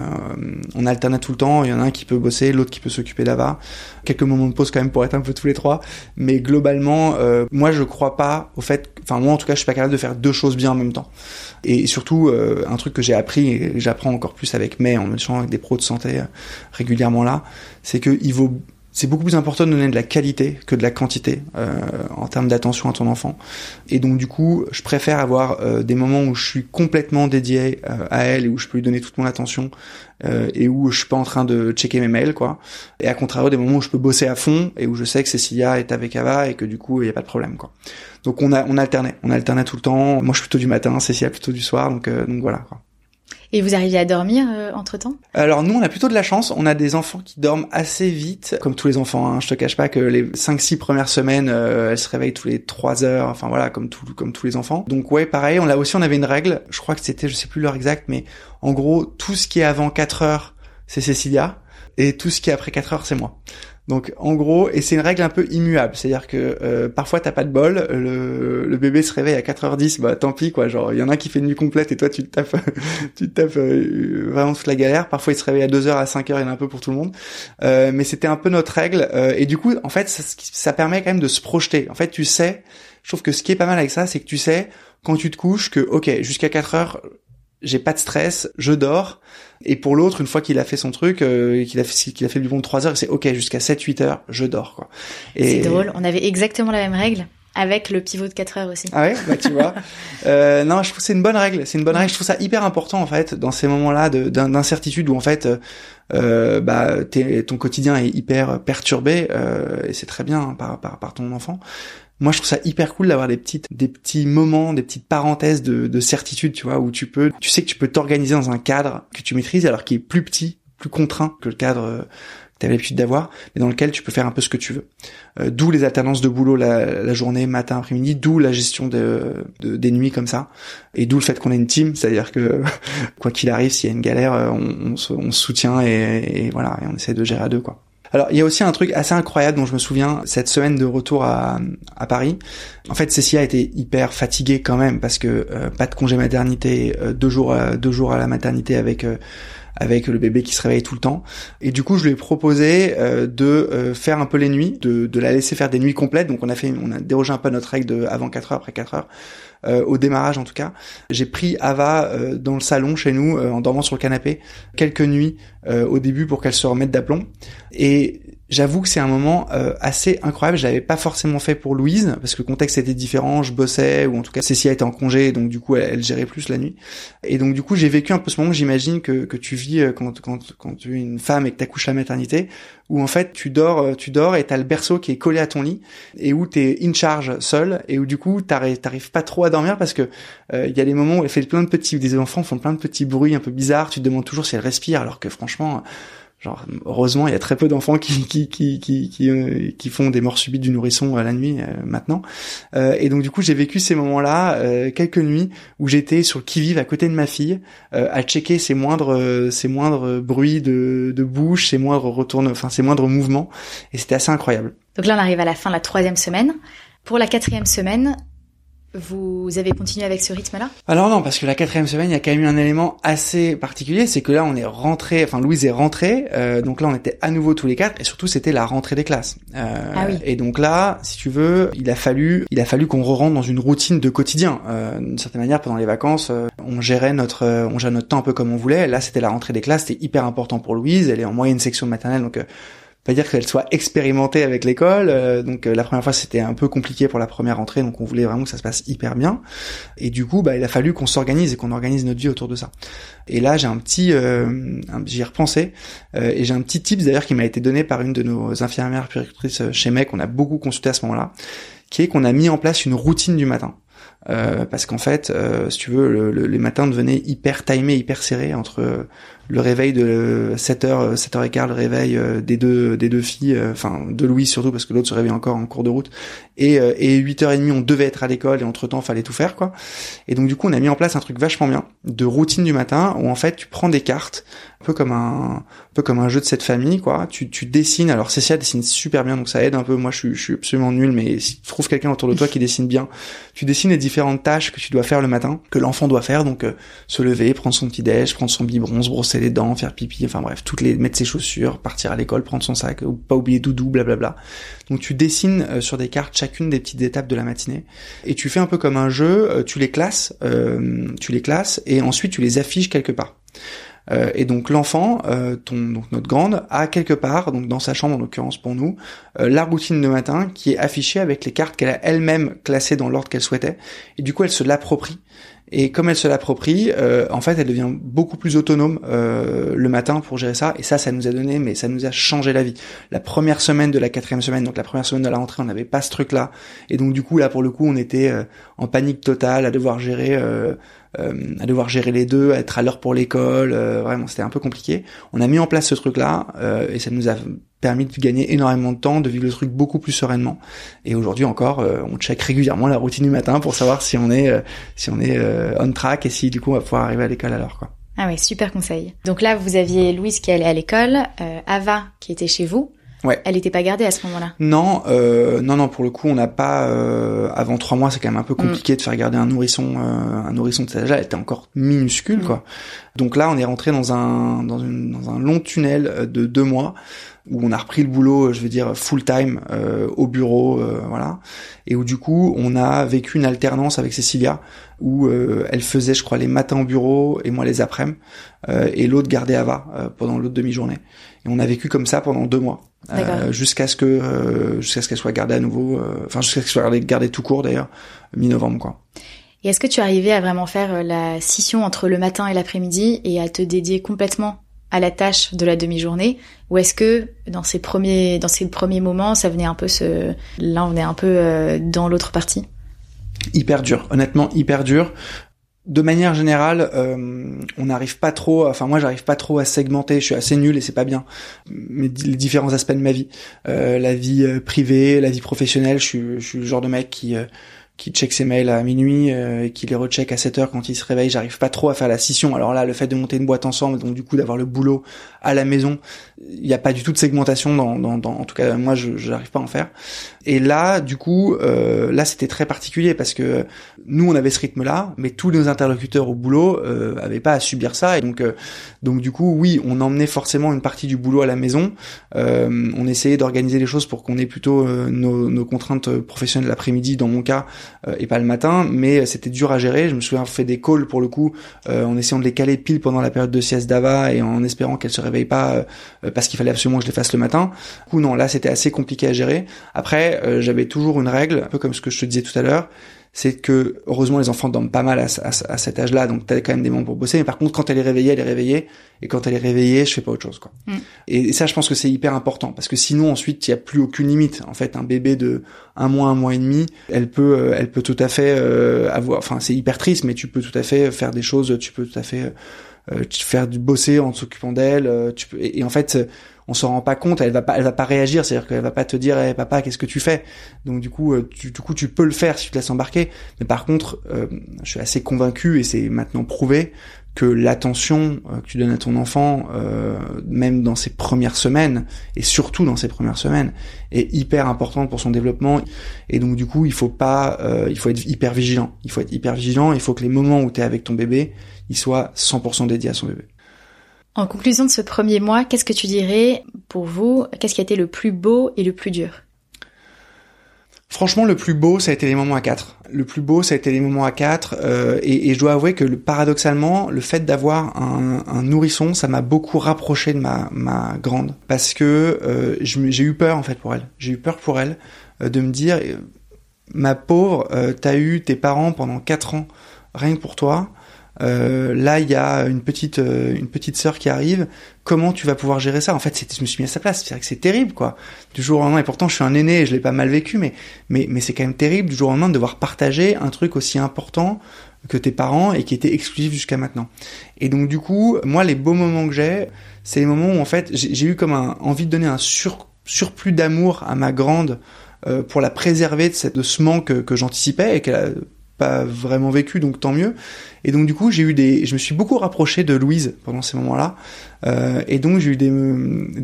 on alternait tout le temps. Il y en a un qui peut bosser, l'autre qui peut s'occuper d'Ava. Quelques moments de pause quand même pour être un peu tous les trois. Mais globalement, euh, moi, je crois pas au fait. Enfin, moi, en tout cas, je suis pas capable de faire deux choses bien en même temps. Et surtout, un truc que j'ai appris et j'apprends encore plus avec May en échangeant avec des pros de santé régulièrement là, c'est que il vaut c'est beaucoup plus important de donner de la qualité que de la quantité euh, en termes d'attention à ton enfant. Et donc du coup, je préfère avoir euh, des moments où je suis complètement dédié euh, à elle et où je peux lui donner toute mon attention euh, et où je suis pas en train de checker mes mails quoi. Et à contrario, des moments où je peux bosser à fond et où je sais que Cécilia est avec Ava et que du coup il y a pas de problème quoi. Donc on a on alternait, on alternait tout le temps. Moi je suis plutôt du matin, Cécilia plutôt du soir, donc donc voilà. Quoi. Et vous arrivez à dormir euh, entre temps Alors nous, on a plutôt de la chance. On a des enfants qui dorment assez vite, comme tous les enfants. Hein. Je te cache pas que les 5-6 premières semaines, euh, elles se réveillent tous les 3 heures. Enfin voilà, comme tous les enfants. Donc ouais, pareil. On a aussi, on avait une règle. Je crois que c'était, je sais plus l'heure exacte, mais en gros, tout ce qui est avant 4 heures, c'est Cécilia, et tout ce qui est après 4 heures, c'est moi. Donc en gros, et c'est une règle un peu immuable, c'est-à-dire que euh, parfois t'as pas de bol, le, le, bébé se réveille à 4h10, bah tant pis quoi, genre il y en a un qui fait une nuit complète et toi tu te tapes, tu te tapes euh, vraiment toute la galère. Parfois il se réveille à 2h, à 5h, il y en a un peu pour tout le monde. Euh, mais c'était un peu notre règle euh, et du coup en fait ça, ça permet quand même de se projeter. En fait tu sais, je trouve que ce qui est pas mal avec ça, c'est que tu sais quand tu te couches que ok jusqu'à 4 heures j'ai pas de stress, je dors. Et pour l'autre, une fois qu'il a fait son truc, euh, qu'il a fait qu'il a fait du bon de 3 heures, c'est ok jusqu'à 7-8 heures, je dors quoi. Et... C'est drôle, on avait exactement la même règle. Avec le pivot de 4 heures aussi. Ah ouais, bah tu vois. euh, non, je trouve c'est une bonne règle. C'est une bonne règle. Je trouve ça hyper important en fait dans ces moments-là d'incertitude où en fait, euh, bah ton quotidien est hyper perturbé euh, et c'est très bien hein, par, par par ton enfant. Moi, je trouve ça hyper cool d'avoir des petites, des petits moments, des petites parenthèses de, de certitude, tu vois, où tu peux, tu sais que tu peux t'organiser dans un cadre que tu maîtrises, alors qui est plus petit, plus contraint que le cadre euh, que tu l'habitude d'avoir, mais dans lequel tu peux faire un peu ce que tu veux. Euh, d'où les alternances de boulot la, la journée, matin, après-midi, d'où la gestion de, de, des nuits comme ça, et d'où le fait qu'on ait une team, c'est-à-dire que quoi qu'il arrive, s'il y a une galère, euh, on, on, se, on se soutient et, et, voilà, et on essaie de gérer à deux, quoi. Alors, il y a aussi un truc assez incroyable dont je me souviens cette semaine de retour à, Paris. En fait, Cécilia était hyper fatiguée quand même parce que euh, pas de congé maternité, euh, jours, deux jours à la maternité avec avec le bébé qui se réveille tout le temps. Et du coup, je lui ai proposé de faire un peu les nuits, de, de la laisser faire des nuits complètes. Donc on a fait, on a dérogé un peu notre règle de avant 4 heures, après 4 heures. Euh, au démarrage en tout cas. J'ai pris Ava euh, dans le salon chez nous euh, en dormant sur le canapé quelques nuits au début pour qu'elle se remette d'aplomb. Et j'avoue que c'est un moment assez incroyable. Je l'avais pas forcément fait pour Louise parce que le contexte était différent. Je bossais ou en tout cas Cécile était en congé, donc du coup elle, gérait plus la nuit. Et donc du coup j'ai vécu un peu ce moment. J'imagine que que tu vis quand quand quand tu es une femme et que t'accouches à la maternité, où en fait tu dors, euh, tu dors et t'as le berceau qui est collé à ton lit et où t'es in charge seul et où du coup t'arrives pas trop à dormir parce que euh, il y a des moments où elle fait plein de petits, des enfants font plein de petits bruits un peu bizarres, tu te demandes toujours si elle respire alors que franchement Genre, heureusement, il y a très peu d'enfants qui qui qui qui qui, euh, qui, font des morts subites du nourrisson à la nuit euh, maintenant. Euh, et donc du coup, j'ai vécu ces moments-là, quelques nuits où j'étais sur le qui-vive à côté de ma fille, à checker ses moindres ses moindres bruits de de bouche, ses moindres retournes, enfin ses moindres mouvements. Et c'était assez incroyable. Donc là, on arrive à la fin de la troisième semaine. Pour la quatrième semaine, vous avez continué avec ce rythme-là? Alors non, parce que la quatrième semaine, il y a quand même eu un élément assez particulier, c'est que là, on est rentré, enfin Louise est rentrée, euh, donc là, on était à nouveau tous les quatre, et surtout, c'était la rentrée des classes. Euh, ah oui. Et donc là, si tu veux, il a fallu, il a fallu qu'on re-rentre dans une routine de quotidien. Euh, D'une certaine manière, pendant les vacances, euh, on gérait notre, euh, on gérait notre temps un peu comme on voulait. Là, c'était la rentrée des classes, c'était hyper important pour Louise. Elle est en moyenne section maternelle, donc pas dire qu'elle soit expérimentée avec l'école. Euh, donc euh, la première fois c'était un peu compliqué pour la première entrée, donc on voulait vraiment que ça se passe hyper bien. Et du coup, bah, il a fallu qu'on s'organise et qu'on organise notre vie autour de ça. Et là, j'ai un petit, euh, j'y repensé, euh, et j'ai un petit tip d'ailleurs qui m'a été donné par une de nos infirmières puéricultrices chez MEC, on a beaucoup consulté à ce moment-là, qui est qu'on a mis en place une routine du matin. Euh, parce qu'en fait, euh, si tu veux, le, les matins devenaient hyper timés, hyper serrés entre le réveil de 7h, 7h15, le réveil euh, des deux des deux filles, euh, enfin de Louise surtout parce que l'autre se réveille encore en cours de route, et, euh, et 8h30 on devait être à l'école et entre temps fallait tout faire quoi. Et donc du coup on a mis en place un truc vachement bien de routine du matin où en fait tu prends des cartes un peu comme un, un peu comme un jeu de cette famille quoi. Tu, tu dessines. Alors Cécia dessine super bien donc ça aide un peu. Moi je suis, je suis absolument nul mais si tu trouves quelqu'un autour de toi qui dessine bien, tu dessines les différentes tâches que tu dois faire le matin, que l'enfant doit faire donc se lever, prendre son petit déj, prendre son biberon, se brosser les dents, faire pipi, enfin bref, toutes les mettre ses chaussures, partir à l'école, prendre son sac, ou pas oublier doudou, blablabla. Donc tu dessines euh, sur des cartes chacune des petites étapes de la matinée et tu fais un peu comme un jeu, euh, tu les classes, euh, tu les classes et ensuite tu les affiches quelque part. et donc l'enfant, ton donc notre grande, a quelque part, donc dans sa chambre en l'occurrence pour nous, la routine de matin qui est affichée avec les cartes qu'elle a elle-même classées dans l'ordre qu'elle souhaitait. Et du coup, elle se l'approprie et comme elle se l'approprie, euh, en fait, elle devient beaucoup plus autonome euh, le matin pour gérer ça. Et ça, ça nous a donné, mais ça nous a changé la vie. La première semaine de la quatrième semaine, donc la première semaine de la rentrée, on n'avait pas ce truc-là. Et donc du coup, là, pour le coup, on était euh, en panique totale à devoir gérer, à devoir gérer les deux, à être à l'heure pour l'école. vraiment, c'était un peu compliqué. On a mis en place ce truc-là et ça nous a permis de gagner énormément de temps, de vivre le truc beaucoup plus sereinement. Et aujourd'hui encore, euh, on check régulièrement la routine du matin pour savoir si on est euh, si on est euh, on track et si du coup on va pouvoir arriver à l'école à l'heure quoi. Ah ouais, super conseil. Donc là, vous aviez Louise qui allait à l'école, Ava qui était chez vous. Ouais. Elle n'était pas gardée à ce moment-là. Non, non, non. Pour le coup, on n'a pas. avant trois mois, c'est quand même un peu compliqué mm. de faire garder un nourrisson, un nourrisson de cet âge-là. Elle était encore minuscule, mm. quoi. Donc là, on est rentré dans un dans, une, dans un long tunnel de deux mois où on a repris le boulot, je veux dire full time euh, au bureau, euh, voilà, et où du coup on a vécu une alternance avec Cécilia où euh, elle faisait, je crois, les matins au bureau et moi les après-midi, et l'autre gardait Ava pendant l'autre demi-journée. Et on a vécu comme ça pendant deux mois, jusqu'à ce que jusqu'à ce qu'elle soit gardée à nouveau, enfin jusqu'à ce qu'elle soit gardée, tout court d'ailleurs, mi-novembre quoi. Et est-ce que tu arrivais à vraiment faire la scission entre le matin et l'après-midi et à te dédier complètement à la tâche de la demi-journée? Ou est-ce que dans ces premiers dans ces premiers moments ça venait un peu se là on est un peu euh, dans l'autre partie? Hyper dur. Honnêtement hyper dur de manière générale, euh, on n'arrive pas trop, enfin moi j'arrive pas trop à segmenter, je suis assez nul et c'est pas bien. Mais les différents aspects de ma vie, euh, la vie privée, la vie professionnelle, je suis, je suis le genre de mec qui qui check ses mails à minuit et qui les recheck à 7 heures quand il se réveille. J'arrive pas trop à faire la scission. Alors là, le fait de monter une boîte ensemble, donc du coup d'avoir le boulot à la maison, il n'y a pas du tout de segmentation dans, dans, dans en tout cas moi je n'arrive pas à en faire. Et là, du coup, euh, là c'était très particulier parce que nous on avait ce rythme-là, mais tous nos interlocuteurs au boulot euh, avaient pas à subir ça. Et donc, euh, donc du coup, oui, on emmenait forcément une partie du boulot à la maison. Euh, on essayait d'organiser les choses pour qu'on ait plutôt euh, nos, nos, contraintes professionnelles l'après-midi, dans mon cas, et pas le matin. Mais c'était dur à gérer. Je me souviens fait des calls pour le coup, en essayant de les caler pile pendant la période de sieste d'Ava et en espérant qu'elle se réveille pas parce qu'il fallait absolument que je les fasse le matin. Du coup, non, là c'était assez compliqué à gérer. Après, j'avais toujours une règle, un peu comme ce que je te disais tout à l'heure c'est que heureusement les enfants dorment pas mal à, à, cet âge-là, donc t'as quand même des moments pour bosser. Mais par contre, quand elle est réveillée, elle est réveillée, et quand elle est réveillée, je fais pas autre chose, quoi. Mm. Et, ça, je pense que c'est hyper important parce que sinon, ensuite, il y a plus aucune limite. En fait, un bébé de un mois, un mois et demi, elle peut, euh, elle peut tout à fait euh, avoir. Enfin, c'est hyper triste, mais tu peux tout à fait faire des choses. Tu peux tout à fait euh, faire du bosser en s'occupant d'elle. tu peux. et en fait on s'en rend pas compte, elle va pas, elle va pas réagir, c'est-à-dire qu'elle va pas te dire, papa, qu'est-ce que tu fais? Donc du coup, euh, tu, du coup, tu peux le faire si tu te laisses embarquer. Mais par contre, euh, je suis assez convaincu et c'est maintenant prouvé que l'attention euh, que tu donnes à ton enfant, même dans ses premières semaines et surtout dans ses premières semaines, est hyper importante pour son développement. Et donc du coup, il faut pas, il faut être hyper vigilant. Il faut être hyper vigilant. Il faut que les moments où tu es avec ton bébé, ils soient 100% dédiés à son bébé. En conclusion de ce premier mois, qu'est-ce que tu dirais pour vous Qu'est-ce qui a été le plus beau et le plus dur? Franchement, le plus beau, ça a été les moments à quatre. Le plus beau, ça a été les moments à quatre. Euh, et, je dois avouer que paradoxalement, le fait d'avoir un, nourrisson, ça m'a beaucoup rapproché de ma, grande. Parce que euh, j'ai eu peur, en fait, pour elle. J'ai eu peur pour elle euh, de me dire, ma pauvre, t'as eu tes parents pendant quatre ans, rien que pour toi. Euh, là, il y a une petite euh, une petite sœur qui arrive. Comment tu vas pouvoir gérer ça? En fait, je me suis mis à sa place. C'est que c'est terrible, quoi. Du jour au lendemain, et pourtant, je suis un aîné, je l'ai pas mal vécu, mais mais mais c'est quand même terrible du jour au lendemain de devoir partager un truc aussi important que tes parents et qui était exclusif jusqu'à maintenant. Et donc, du coup, moi, les beaux moments que j'ai, c'est les moments où en fait, j'ai eu comme un, envie de donner un sur, surplus d'amour à ma grande euh, pour la préserver de, cette, de ce manque que j'anticipais et qu'elle pas vraiment vécu, donc tant mieux. Et donc du coup, j'ai eu des, je me suis beaucoup rapproché de Louise pendant ces moments-là, euh, et donc j'ai eu des,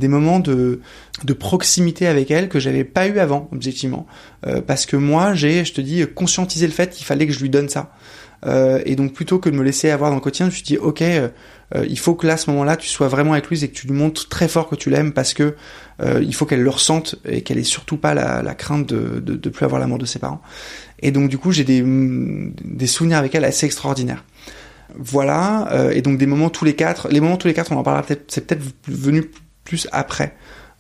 moments de, de proximité avec elle que j'avais pas eu avant, objectivement, euh, parce que moi, j'ai, je te dis, conscientisé le fait qu'il fallait que je lui donne ça. Euh, et donc plutôt que de me laisser avoir dans le quotidien, je me suis dit ok, euh, euh, il faut que là à ce moment-là tu sois vraiment avec lui et que tu lui montres très fort que tu l'aimes parce que il faut qu'elle le ressente et qu'elle ait surtout pas la, crainte de, de, de plus avoir l'amour de ses parents. Et donc du coup j'ai des, des souvenirs avec elle assez extraordinaires. Voilà, et donc des moments tous les quatre. Les moments tous les quatre, on en parlera peut-être. C'est peut-être venu plus après.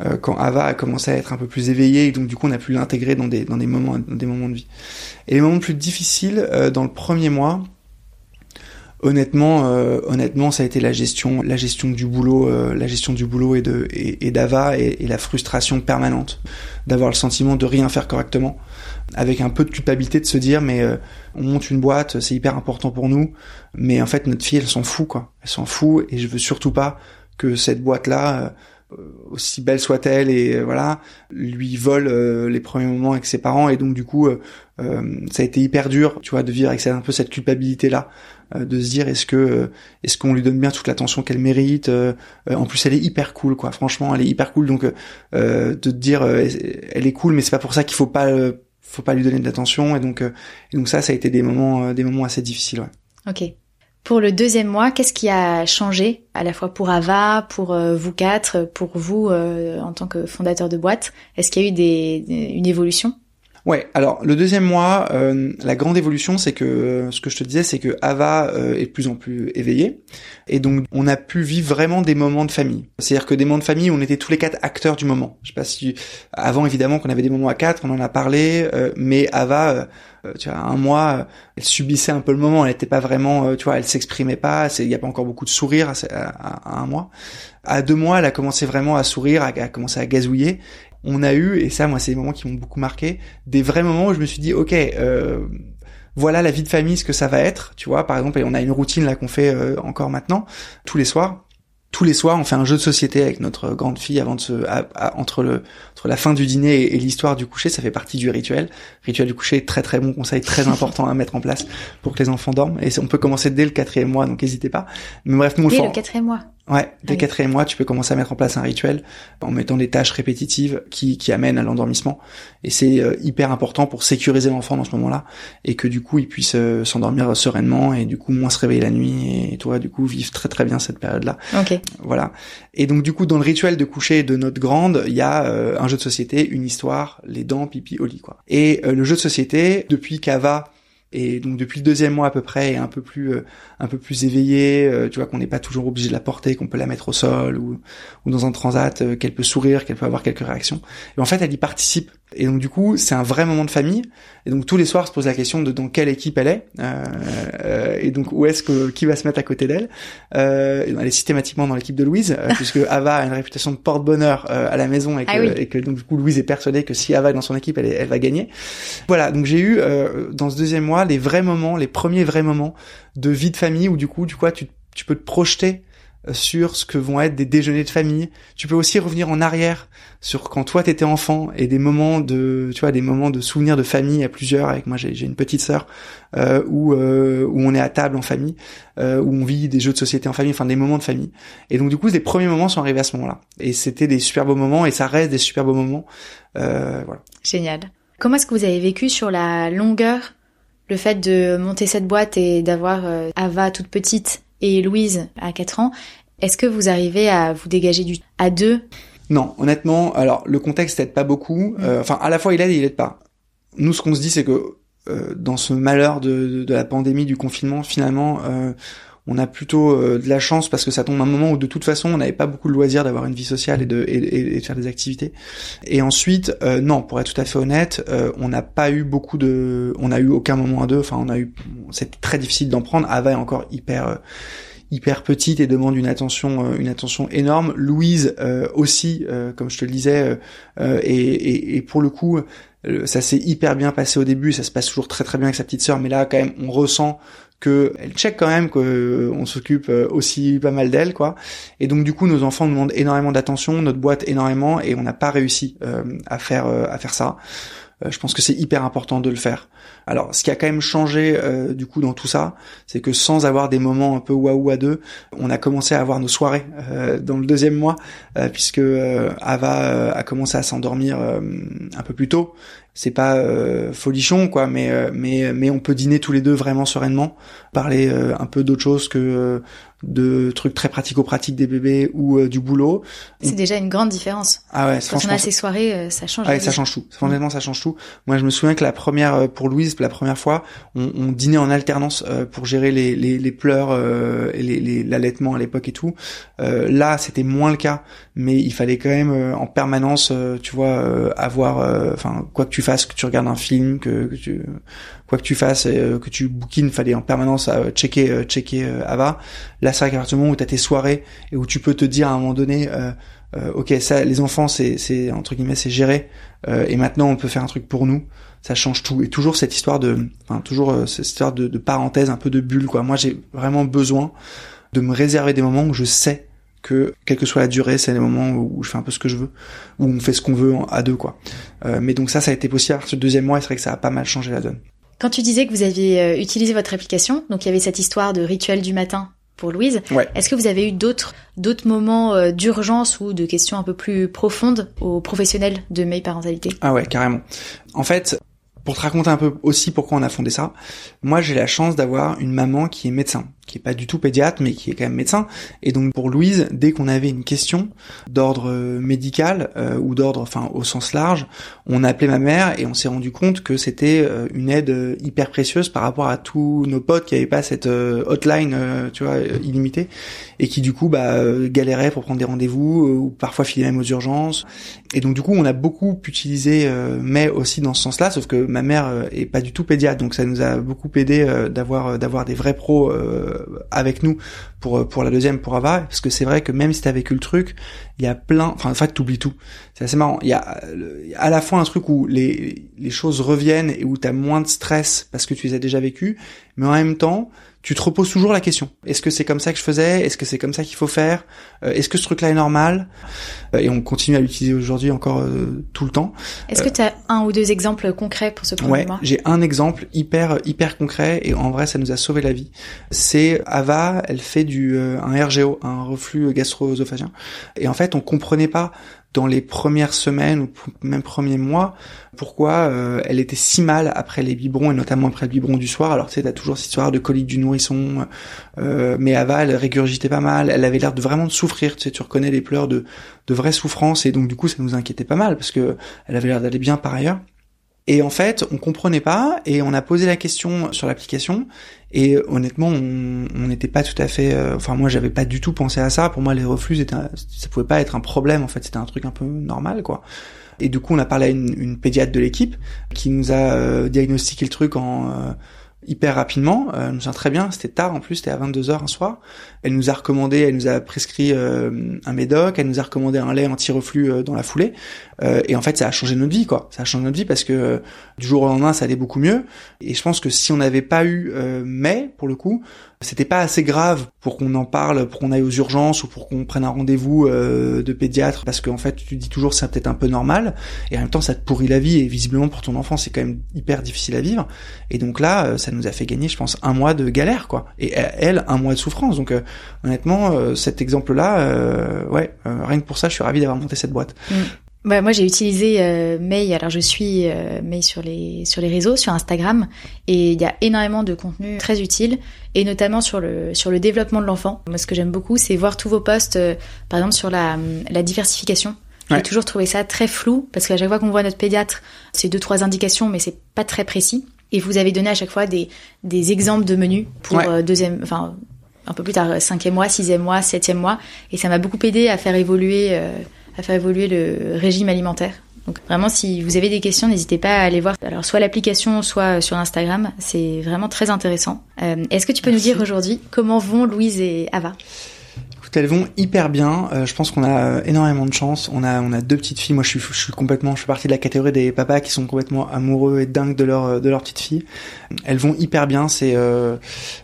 Euh, quand Ava a commencé à être un peu plus éveillée et donc du coup on a pu l'intégrer dans des dans des moments dans des moments de vie. Et les moments plus difficiles euh, dans le premier mois, honnêtement euh, honnêtement ça a été la gestion la gestion du boulot la gestion du boulot et de et, d'Ava et, la frustration permanente d'avoir le sentiment de rien faire correctement avec un peu de culpabilité de se dire mais on monte une boîte c'est hyper important pour nous mais en fait notre fille elle s'en fout quoi elle s'en fout et je veux surtout pas que cette boîte là euh, aussi belle soit-elle et euh, voilà lui vole euh, les premiers moments avec ses parents et donc du coup ça a été hyper dur tu vois de vivre avec un peu cette culpabilité là de se dire est-ce que est-ce qu'on lui donne bien toute l'attention qu'elle mérite en plus elle est hyper cool quoi. Franchement elle est hyper cool donc de te dire elle est cool mais c'est pas pour ça qu'il faut pas faut pas lui donner de l'attention et donc et donc ça ça a été des moments des moments assez difficiles ouais. Ok pour le deuxième mois, qu'est-ce qui a changé à la fois pour Ava, pour euh, vous quatre, pour vous euh, en tant que fondateur de boîte? Est-ce qu'il y a eu des, une évolution? Ouais, alors le deuxième mois, euh, la grande évolution, c'est que ce que je te disais, c'est que Ava est de plus en plus éveillée, et donc on a pu vivre vraiment des moments de famille. C'est-à-dire que des moments de famille, on était tous les quatre acteurs du moment. Je sais pas si avant évidemment qu'on avait des moments à quatre, on en a parlé, mais Ava euh, tu vois, un mois, euh, elle subissait un peu le moment. Elle n'était pas vraiment, euh, tu vois, elle s'exprimait pas. Il n'y a pas encore beaucoup de sourires à, un mois. À deux mois, elle a commencé vraiment à sourire, à, commencer à gazouiller. On a eu, et ça, moi, c'est des moments qui m'ont beaucoup marqué, des vrais moments où je me suis dit, ok. voilà la vie de famille, ce que ça va être, tu vois. Par exemple, on a une routine là qu'on fait encore maintenant, tous les soirs tous les soirs, on fait un jeu de société avec notre grande fille avant de se, entre le, entre la fin du dîner et, l'histoire du coucher. Ça fait partie du rituel. Rituel du coucher, très très bon conseil, très important à mettre en place pour que les enfants dorment. Et on peut commencer dès le quatrième mois, donc n'hésitez pas. Mais bref, nous le quatrième mois. Ouais, dès le quatrième mois, tu peux commencer à mettre en place un rituel en mettant des tâches répétitives qui, qui amènent à l'endormissement. Et c'est euh, hyper important pour sécuriser l'enfant dans ce moment-là et que du coup il puisse euh, s'endormir sereinement et du coup moins se réveiller la nuit et toi du coup vivre très très bien cette période-là. Ok. Voilà. Et donc du coup dans le rituel de coucher de notre grande, il y a euh, un jeu de société, une histoire, les dents, pipi, au lit quoi. Et le jeu de société depuis qu'Ava et donc depuis le deuxième mois à peu près, est un peu plus euh, un peu plus éveillé, euh, tu vois qu'on n'est pas toujours obligé de la porter, qu'on peut la mettre au sol ou, ou dans un transat, euh, qu'elle peut sourire, qu'elle peut avoir quelques réactions. Et en fait, elle y participe. Et donc du coup, c'est un vrai moment de famille. Et donc tous les soirs, se pose la question de dans quelle équipe elle est, et donc où est-ce que qui va se mettre à côté d'elle. elle est systématiquement dans l'équipe de Louise, puisque Ava a une réputation de porte-bonheur à la maison et ah que, et que donc du coup Louise est persuadée que si Ava est dans son équipe, elle, elle va gagner. Voilà. Donc j'ai eu dans ce deuxième mois les vrais moments, les premiers vrais moments de vie de famille où du coup, du coup, tu, tu peux te projeter euh, sur ce que vont être des déjeuners de famille. Tu peux aussi revenir en arrière sur quand toi t'étais enfant et des moments de, tu vois, des moments de souvenirs de famille à plusieurs. Avec moi, j'ai une petite sœur euh, où euh, où on est à table en famille, euh, où on vit des jeux de société en famille, enfin des moments de famille. Et donc du coup, les premiers moments sont arrivés à ce moment-là. Et c'était des super beaux moments et ça reste des super beaux moments. Euh, voilà. Génial. Comment est-ce que vous avez vécu sur la longueur le fait de monter cette boîte et d'avoir euh, Ava toute petite? Et Louise à 4 ans, est-ce que vous arrivez à vous dégager du à deux? Non, honnêtement, alors le contexte aide pas beaucoup. Mm. Euh, enfin, à la fois il aide et il aide pas. Nous, ce qu'on se dit, c'est que euh, dans ce malheur de, de, la pandémie, du confinement, finalement, on a plutôt euh, de la chance parce que ça tombe à un moment où de toute façon on n'avait pas beaucoup de loisirs d'avoir une vie sociale et de, faire des activités. Et ensuite, euh, non, pour être tout à fait honnête, euh, on n'a pas eu beaucoup de, on a eu aucun moment à deux. Enfin, on a eu, c'était très difficile d'en prendre. Ava est encore hyper hyper petite et demande une attention une attention énorme. Louise aussi, comme je te le disais, et, et, pour le coup, ça s'est hyper bien passé au début, ça se passe toujours très très bien avec sa petite sœur, mais là quand même on ressent que elle check quand même qu'on euh, s'occupe euh, aussi pas mal d'elle quoi. Et donc du coup nos enfants demandent énormément d'attention notre boîte énormément et on n'a pas réussi euh, à faire à faire ça. Je pense que c'est hyper important de le faire. Alors, ce qui a quand même changé euh, du coup dans tout ça, c'est que sans avoir des moments un peu waouh à deux, on a commencé à avoir nos soirées euh, dans le deuxième mois, euh, puisque Ava a commencé à s'endormir un peu plus tôt. C'est pas folichon quoi, mais mais mais on peut dîner tous les deux vraiment sereinement, parler un peu d'autre chose que de trucs très pratico-pratiques des bébés ou du boulot. C'est déjà une grande différence. Ah ouais, Quand on a ces soirées, ça change. Ah ouais, ça change tout. Honnêtement, ça change tout. Moi, je me souviens que la première pour Louise, la première fois, on, on dînait en alternance euh, pour gérer les, les, les pleurs euh, et l'allaitement à l'époque et tout. Euh, là, c'était moins le cas, mais il fallait quand même en permanence, tu vois, avoir, enfin, quoi que tu fasses, que tu regardes un film, que, que tu, quoi que tu fasses, que tu bookines, fallait en permanence checker, checker Ava. Là, c'est vrai qu'à partir du moment où t'as tes soirées et où tu peux te dire à un moment donné. ok, ça, les enfants, c'est, c'est entre guillemets, c'est géré. et maintenant, on peut faire un truc pour nous ça change tout. Et toujours cette histoire de, enfin toujours euh, cette histoire de, de, parenthèse, un peu de bulle quoi. Moi j'ai vraiment besoin de me réserver des moments où je sais que quelle que soit la durée, c'est des moments où je fais un peu ce que je veux, où on fait ce qu'on veut à deux quoi. Euh, mais donc ça, ça a été possible ce deuxième mois. Et c'est vrai que ça a pas mal changé la donne. Quand tu disais que vous aviez euh, utilisé votre application, donc il y avait cette histoire de rituel du matin pour Louise. Est-ce que vous avez eu d'autres d'autres moments euh, d'urgence ou de questions un peu plus profondes aux professionnels de May Parentalité Ah ouais, carrément. En fait, pour te raconter un peu aussi pourquoi on a fondé ça, moi j'ai la chance d'avoir une maman qui est médecin qui est pas du tout pédiatre mais qui est quand même médecin. Et donc pour Louise dès qu'on avait une question d'ordre euh, médical euh, ou d'ordre enfin au sens large on a appelé ma mère et on s'est rendu compte que c'était euh, une aide hyper précieuse par rapport à tous nos potes qui avaient pas cette hotline tu vois illimitée. Et qui du coup bah galéraient pour prendre des rendez-vous ou parfois filer même aux urgences. Et donc du coup on a beaucoup utilisé mais aussi dans ce sens-là sauf que ma mère est pas du tout pédiatre. Donc ça nous a beaucoup aidé d'avoir d'avoir des vrais pros euh, avec nous pour pour la deuxième pour Ava parce que c'est vrai que même si t'as vécu le truc il y a plein enfin en fait t'oublies tout c'est assez marrant. Il y a à la fois un truc où les, les choses reviennent et où tu as moins de stress parce que tu les as déjà vécues, mais en même temps, tu te reposes toujours la question. Est-ce que c'est comme ça que je faisais? Est-ce que c'est comme ça qu'il faut faire? Euh, Est-ce que ce truc-là est normal? Euh, Et on continue à l'utiliser aujourd'hui encore euh, tout le temps. Est-ce que tu as un ou deux exemples concrets pour ce premier ouais, J'ai un exemple hyper hyper concret et en vrai ça nous a sauvé la vie. C'est Ava, elle fait du un RGO, un reflux gastro-œsophagien. Et en fait, on comprenait pas dans les premières semaines ou même premiers mois pourquoi euh, elle était si mal après les biberons et notamment après le biberon du soir. Alors tu sais, t'as toujours cette histoire de colique du nourrisson, euh, mais Ava elle régurgitait pas mal, elle avait l'air de vraiment souffrir. Tu sais, tu reconnais les pleurs de de vraie souffrance et donc du coup ça nous inquiétait pas mal parce que elle avait l'air d'aller bien par ailleurs. Et en fait, on comprenait pas et on a posé la question sur l'application et honnêtement, on n'était pas tout à fait. Euh, enfin, moi, j'avais pas du tout pensé à ça. Pour moi, les reflux, c'était, ça pouvait pas être un problème. En fait, c'était un truc un peu normal, quoi. Et du coup, on a parlé à une, une pédiatre de l'équipe qui nous a euh, diagnostiqué le truc en euh, hyper rapidement. Euh, je me souviens très bien, c'était tard en plus, c'était à 22h un soir. Elle nous a recommandé, elle nous a prescrit euh, un médoc, elle nous a recommandé un lait anti-reflux euh, dans la foulée. Euh, et en fait, ça a changé notre vie, quoi. Ça a changé notre vie parce que du jour au lendemain, ça allait beaucoup mieux. Et je pense que si on n'avait pas eu mai, pour le coup, c'était pas assez grave pour qu'on en parle, pour qu'on aille aux urgences ou pour qu'on prenne un rendez-vous euh, de pédiatre parce qu'en fait tu dis toujours c'est peut-être un peu normal et en même temps ça te pourrit la vie et visiblement pour ton enfant c'est quand même hyper difficile à vivre et donc là euh, ça nous a fait gagner je pense un mois de galère quoi et elle un mois de souffrance donc euh, honnêtement cet exemple là ouais rien que pour ça je suis ravi d'avoir monté cette boîte. Mm. Bah, moi, j'ai utilisé euh, May. Alors, je suis euh, May sur les sur les réseaux, sur Instagram, et il y a énormément de contenu très utile, et notamment sur le sur le développement de l'enfant. Moi, ce que j'aime beaucoup, c'est voir tous vos posts, euh, par exemple sur la la diversification. J'ai toujours trouvé ça très flou parce qu'à chaque fois qu'on voit notre pédiatre, c'est deux trois indications, mais c'est pas très précis. Et vous avez donné à chaque fois des des exemples de menus pour euh, deuxième, enfin un peu plus tard, cinquième mois, sixième mois, septième mois, et ça m'a beaucoup aidé à faire évoluer à faire évoluer le régime alimentaire. Donc vraiment, si vous avez des questions, n'hésitez pas à aller voir. Alors soit l'application, soit sur Instagram. C'est vraiment très intéressant. Euh, est-ce que tu peux nous dire aujourd'hui comment vont Louise et Ava? Elles vont hyper bien. Euh, je pense qu'on a euh, énormément de chance. On a on a deux petites filles. Moi, je suis je suis complètement, je fais partie de la catégorie des papas qui sont complètement amoureux et dingues de leur euh, de leur petite fille. Elles vont hyper bien. C'est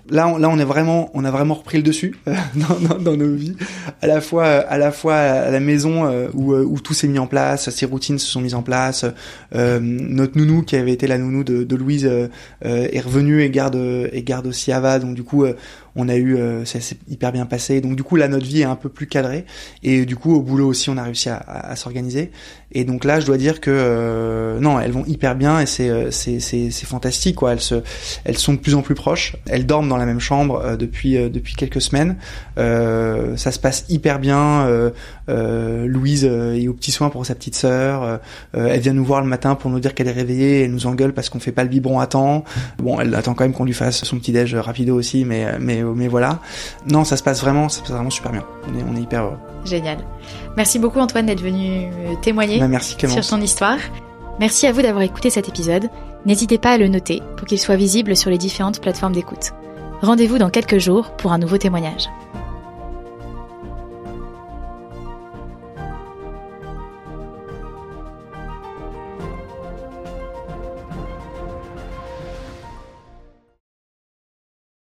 là on, là on est vraiment on a vraiment repris le dessus dans, dans, dans, nos vies. À la fois à la fois à la maison où où tout s'est mis en place, ces routines se sont mises en place. notre nounou qui avait été la nounou de, de Louise est revenue et garde et garde aussi Ava. Donc du coup on a eu, euh, ça s'est hyper bien passé. Donc du coup là notre vie est un peu plus cadrée et du coup au boulot aussi on a réussi à, à, s'organiser. Et donc là je dois dire que euh, non elles vont hyper bien et c'est euh, c'est c'est c'est fantastique quoi. Elles se elles sont de plus en plus proches. Elles dorment dans la même chambre depuis depuis quelques semaines. ça se passe hyper bien. Louise est au petit soin pour sa petite sœur. elle vient nous voir le matin pour nous dire qu'elle est réveillée. Elle nous engueule parce qu'on fait pas le biberon à temps. Bon elle attend quand même qu'on lui fasse son petit déj rapido aussi mais mais mais voilà. Non, ça se passe vraiment, ça se passe vraiment super bien. On est, on est hyper heureux. Génial. Merci beaucoup Antoine d'être venu euh, témoigner bah, merci, sur ton histoire. Merci à vous d'avoir écouté cet épisode. N'hésitez pas à le noter pour qu'il soit visible sur les différentes plateformes d'écoute. Rendez-vous dans quelques jours pour un nouveau témoignage.